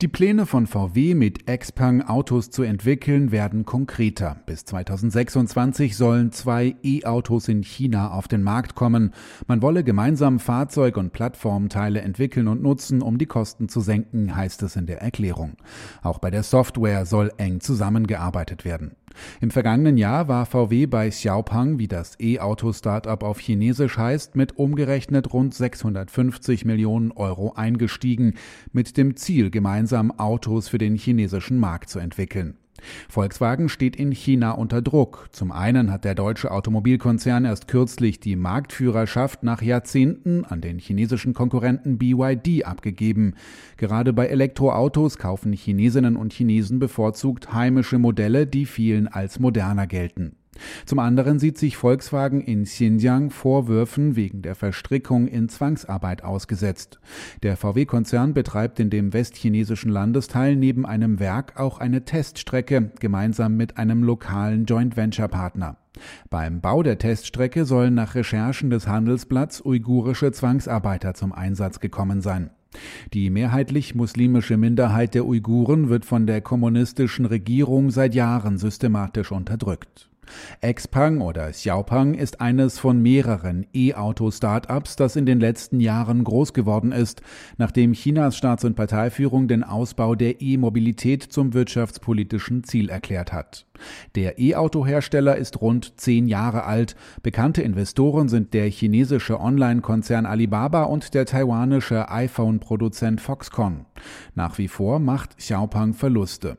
Die Pläne von VW mit Xpeng Autos zu entwickeln werden konkreter. Bis 2026 sollen zwei E-Autos in China auf den Markt kommen. Man wolle gemeinsam Fahrzeug- und Plattformteile entwickeln und nutzen, um die Kosten zu senken, heißt es in der Erklärung. Auch bei der Software soll eng zusammengearbeitet werden. Im vergangenen Jahr war VW bei Xiaopeng, wie das E-Auto-Startup auf Chinesisch heißt, mit umgerechnet rund 650 Millionen Euro eingestiegen, mit dem Ziel, gemeinsam Autos für den chinesischen Markt zu entwickeln. Volkswagen steht in China unter Druck. Zum einen hat der deutsche Automobilkonzern erst kürzlich die Marktführerschaft nach Jahrzehnten an den chinesischen Konkurrenten BYD abgegeben. Gerade bei Elektroautos kaufen Chinesinnen und Chinesen bevorzugt heimische Modelle, die vielen als moderner gelten. Zum anderen sieht sich Volkswagen in Xinjiang Vorwürfen wegen der Verstrickung in Zwangsarbeit ausgesetzt. Der VW-Konzern betreibt in dem westchinesischen Landesteil neben einem Werk auch eine Teststrecke gemeinsam mit einem lokalen Joint Venture Partner. Beim Bau der Teststrecke sollen nach Recherchen des Handelsblatts uigurische Zwangsarbeiter zum Einsatz gekommen sein. Die mehrheitlich muslimische Minderheit der Uiguren wird von der kommunistischen Regierung seit Jahren systematisch unterdrückt. Xpeng oder Xiaopeng ist eines von mehreren E-Auto-Startups, das in den letzten Jahren groß geworden ist, nachdem Chinas Staats- und Parteiführung den Ausbau der E-Mobilität zum wirtschaftspolitischen Ziel erklärt hat. Der E-Auto-Hersteller ist rund zehn Jahre alt. Bekannte Investoren sind der chinesische Online-Konzern Alibaba und der taiwanische iPhone-Produzent Foxconn. Nach wie vor macht Xiaopeng Verluste.